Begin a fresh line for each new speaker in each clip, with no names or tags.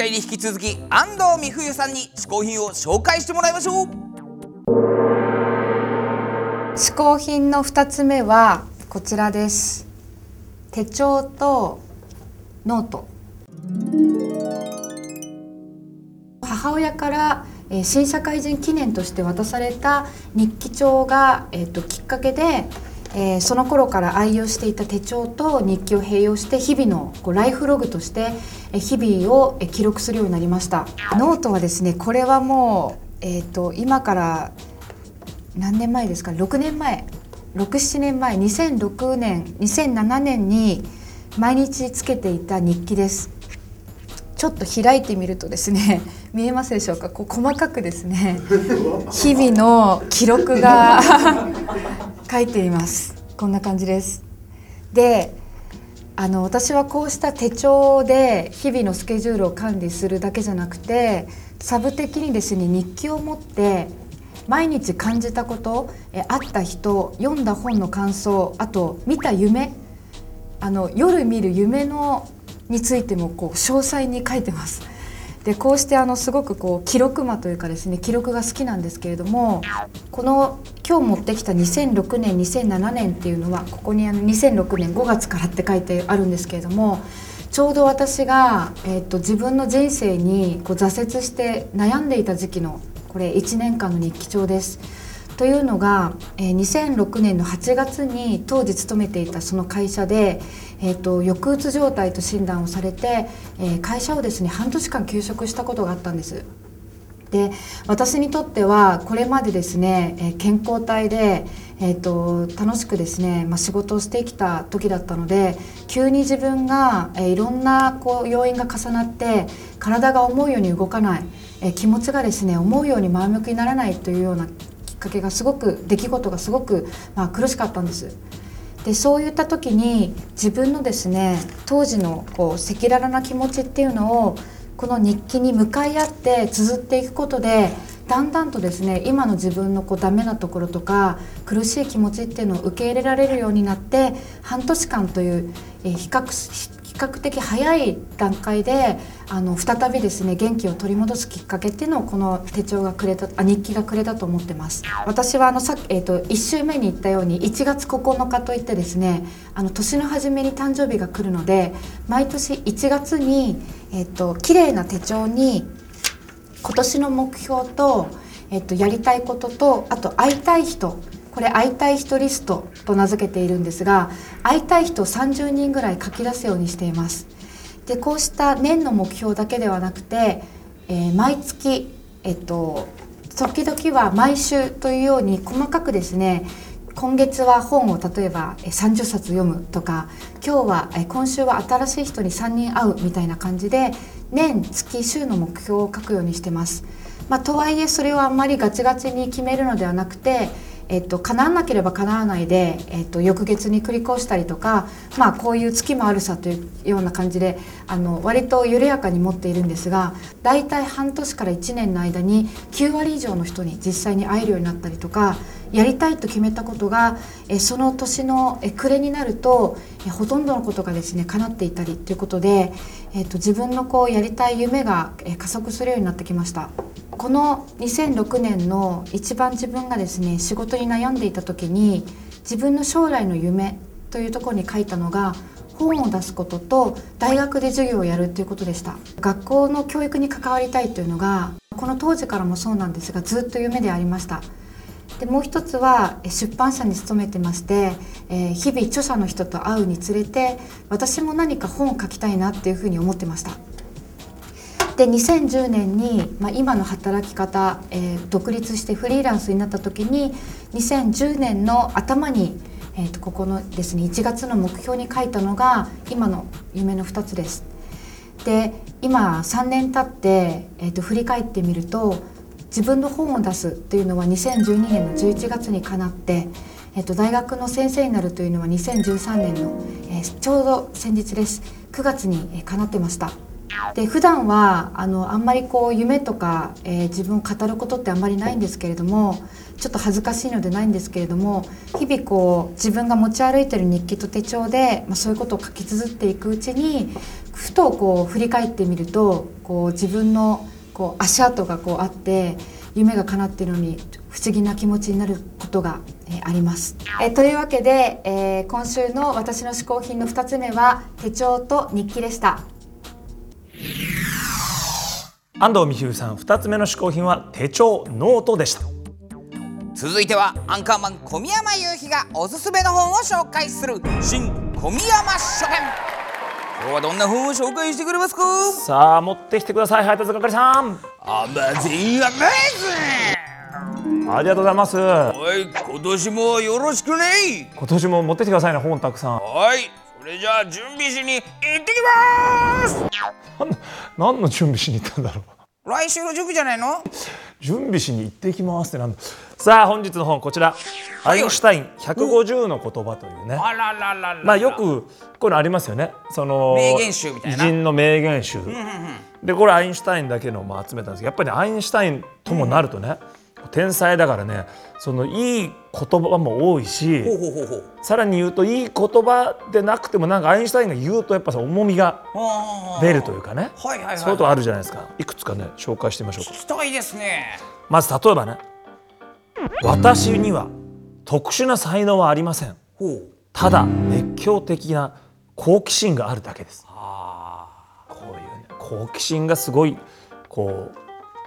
回に引き続き安藤美冬さんに嗜好品を紹介してもらいましょう。
嗜好品の2つ目はこちらです。手帳とノート。母親から、新社会人記念として渡された日記帳が、えーと、きっかけで、えー、その頃から愛用していた手帳と日記を併用して日々のこうライフログとして日々を記録するようになりました。ノートはですねこれはもう、えーと、今から何年前ですか？6年前。67年前。2006年2007年に毎日つけていた日記です。ちょっと開いてみるとですね 見えますでしょうか？こう細かくですね 日々の記録が 書いていますこんな感じですであの私はこうした手帳で日々のスケジュールを管理するだけじゃなくてサブ的にですね日記を持って毎日感じたことえ会った人読んだ本の感想あと見た夢あの夜見る夢のについてもこう詳細に書いてます。でこうしてあのすごくこう記録魔というかですね記録が好きなんですけれどもこの今日持ってきた2006年2007年っていうのはここにあの2006年5月からって書いてあるんですけれどもちょうど私が、えーと、自分の人生にこう挫折して悩んでいた時期のこれ1年間の日記帳です。というのが、えー、2006年の8月に当時勤めていたその会社で、えーと、抑うつ状態と診断をされて、えー、会社をですね半年間休職したことがあったんです。で私にとってはこれまでですね、えー、健康体で、えーと、楽しくですね、まあ、仕事をしてきた時だったので急に自分が、えー、いろんなこう要因が重なって体が思うように動かない、えー、気持ちがですね思うように前向きにならないというようなきっかけがすごく出来事がすごく、まあ、苦しかったんです。でそういった時に自分のですね当時のこう赤裸々な気持ちっていうのをこの日記に向かい合って綴っていくことでだんだんとですね今の自分のこうダメなところとか苦しい気持ちっていうのを受け入れられるようになって半年間という比較比較的早い段階であの再びですね元気を取り戻すきっかけっていうのをこの手帳がくれたあ日記がくれたと思ってます。私はあのさえーと、1週目に言ったように1月9日といってですねあの年の初めに誕生日が来るので毎年1月に、えーと、綺麗な手帳に今年の目標と,、えーとやりたいこととあと会いたい人これ会いたい人リストと名付けているんですが会いたい人を30人ぐらい書き出すようにしています。でこうした年の目標だけではなくて、えー、毎月えっと時々は毎週というように細かくですね今月は本を例えば30冊読むとか今日は今週は新しい人に3人会うみたいな感じで年月週の目標を書くようにしてます。まあ、とはいえそれをあんまりガチガチに決めるのではなくてえっと、叶わなければ叶わないで、えっと、翌月に繰り越したりとか、まあ、こういう月もあるさというような感じであの割と緩やかに持っているんですが大体半年から1年の間に9割以上の人に実際に会えるようになったりとかやりたいと決めたことがえその年のえ暮れになるとえほとんどのことがですね叶っていたりということで、えっと、自分のこうやりたい夢がえ加速するようになってきました。この2006年の一番自分がですね仕事に悩んでいた時に自分の将来の夢というところに書いたのが本を出すことと大学で授業をやるということでした。学校の教育に関わりたいというのがこの当時からもそうなんですがずっと夢でありました。でもう一つは出版社に勤めてまして、えー、日々著者の人と会うにつれて私も何か本を書きたいなっていうふうに思ってました。で2010年に、まあ、今の働き方、えー、独立してフリーランスになった時に2010年の頭に、えー、とここのですね1月の目標に書いたのが今の夢の2つです。で今3年経って、えー、と振り返ってみると自分の本を出すというのは2012年の11月にかなって、えー、と大学の先生になるというのは2013年の、えー、ちょうど先日です9月に、かなってました。で普段はあのあんまりこう夢とか、えー、自分を語ることってあんまりないんですけれどもちょっと恥ずかしいのでないんですけれども日々こう自分が持ち歩いてる日記と手帳で、まあ、そういうことを書き綴っていくうちにふとこう振り返ってみるとこう自分のこう足跡がこうあって夢が叶っているのに不思議な気持ちになることが、えーあります、えーというわけで、えー今週の私の嗜好品の2つ目は手帳と日記でした。
安藤美冬さん2つ目の嗜好品は手帳ノートでした。
続いてはアンカーマン小宮山雄飛がおすすめの本を紹介する新小宮山書店。今日はどんな本を紹介してくれますか？
さあ持ってきてください配達係さん。
アマゼンアメ
ありがとうございます。
はい今年もよろしくね。
今年も持ってきてくださいね本たくさん。
はい。それじゃあ準備しに行ってきます。
何の準備しに行ったんだろう。
来週の準備じゃないの？
準備しに行ってきますってなんだ。さあ本日の本こちら。アインシュタイン150の言葉というね。
あらららら
まあよくこういうのありますよね。その
名言集みたいな。
偉人の名言集。でこれアインシュタインだけのまあ集めたんですけどやっぱりアインシュタインともなるとね、天才だからねそのいい言葉も多いしさらに言うといい言葉でなくてもなんかアインシュタインが言うとやっぱさ重みが出るというかね。そういうことあるじゃないですか。いくつかね紹介してみましょうか。
聞きたいですね。
まず例えばね。私には特殊な才能はありません。ただ熱狂的な好奇心があるだけです。
あ
こういうね好奇心がすごいこう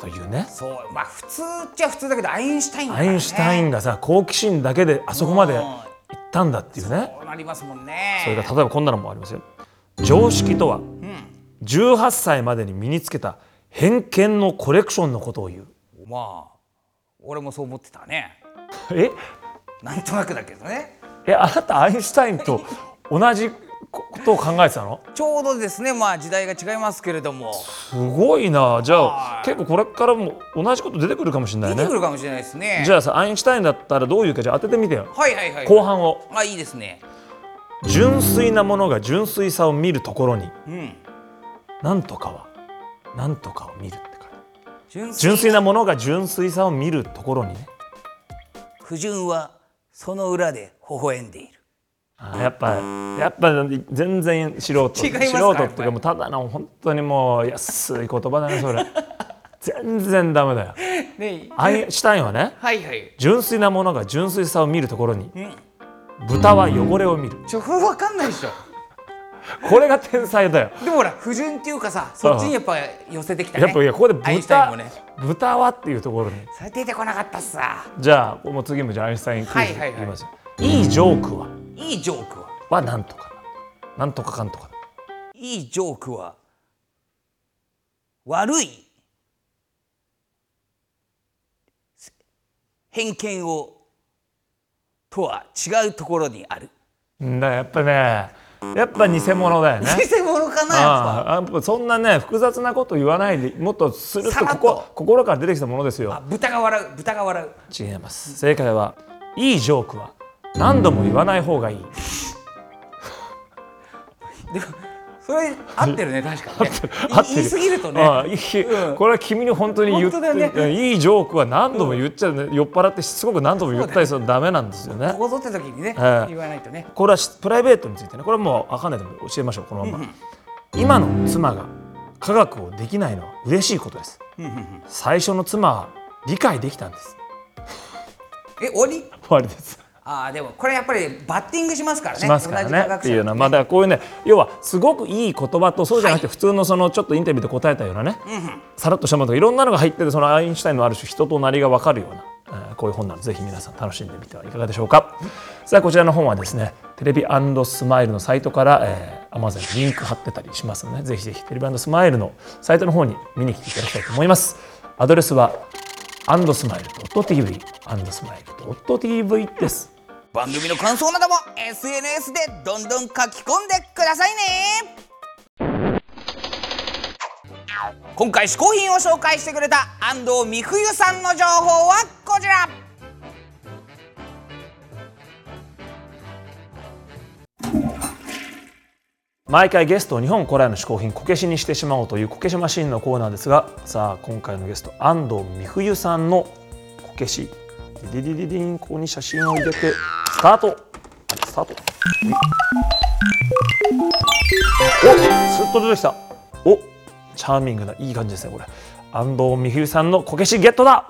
というね。
ーそうまあ普通っちゃ普通だけどアインシュタインだ
アインシュタインがさ好奇心だけであそこまで
うん。
行ったんだっていうね。
そうなりますもんね。
それから例えばこんなのもありますよ。常識とは18歳までに身につけた偏見のコレクションのことを言う。
まあ俺もそう思ってたね。
え？
なんとなくだけどね。
えあなたアインシュタインと同じことを考えてたの？
ちょうどですねまあ時代が違いますけれども。
すごいな。じゃ
はい。
あ結構これからも同じこと出てくるかもしれない
出
ね
てくるかもしれないですね。
じゃあさアインシュタインだったらどういうかじゃあ当ててみてよ。
はいはいはい。
後半を。
あいいですね。
純粋なものが純粋さを見るところに。
うん。
なんとかはなんとかを見るって書い
純
純粋なものが純粋さを見るところにね。
不純はその裏で微笑んでいる。
あやっぱやっぱ全然素人素人っていうかもうただの本当にもう安い言葉だねそれ。全然ダメだよ。
ね
アインシュタインはね
はいはい。
純粋なものが純粋さを見るところに豚は汚れを見る。
ちょこれ分かんないでしょ。
これが天才だよ。
でもほら不純っていうかさそっちにやっぱ寄せてきたね。
やっぱいやここで豚、
もね。
豚はっていうところに。
それ出てこなかったっすわ。
じゃあもう次もじゃあアインシュタインクイズ
はいはいはい。
いきますよ、いいジョークはい
いジョークは？
はなんとか。なんとかかんとか。
いいジョークは？悪い？偏見を？とは違うところにある。
んだやっぱねやっぱ偽物だよね。
偽物かなやっぱ。
そんなね複雑なこと言わないでもっとスルッとこと。こ心から出てきたものです
あ
よ
豚が笑う豚が笑う。
違います。正解はいいジョークは何度も言わない方がいい。
でもそれ合ってるね確かにね。
合ってる。
言い過ぎるとね。
ああいい
うん。
これは君に本当に言って
ね。
いいジョークは何度も言っちゃう、ね酔っ払ってしつこく何度も言ったりするとダメなんですよね。
ここぞって時にね、
ええ。
言わないとね。
これはしプライベートについてねこれはもう分かんないでも教えましょう。このまま、今の妻が科学をできないのは嬉しいことです。最初の妻は理解できたんです。
え終わり？
終わりです
ああでもこれやっぱりバッティングしますからね。
しますからね。っていうのはまあだこういうね要はすごくいい言葉とそうじゃなくて普通のそのちょっとインタビューで答えたようなね、さらっとしたものとかいろんなのが入っててそのアインシュタインのある種人となりが分かるような、えーこういう本なのでぜひ皆さん楽しんでみてはいかがでしょうか、さあこちらの本はですねテレビスマイルのサイトから、えー、Amazon にリンク貼ってたりしますのでぜひぜひテレビスマイルのサイトの方に見に来ていただきたいと思います。アドレスはアンドスマイル .tv アンドスマイル .tv です
番組の感想なども SNS でどんどん書き込んでくださいね。今回嗜好品を紹介してくれた安藤美冬さんの情報はこちら。
毎回ゲストを日本古来の嗜好品こけしにしてしまおうというこけしマシンのコーナーですがさあ今回のゲスト安藤美冬さんのこけし。ディディディディンここに写真を入れて。タート。スタート。おすっと出てきた。おチャーミングないい感じですねこれ。安藤美冬さんのこけしゲットだ。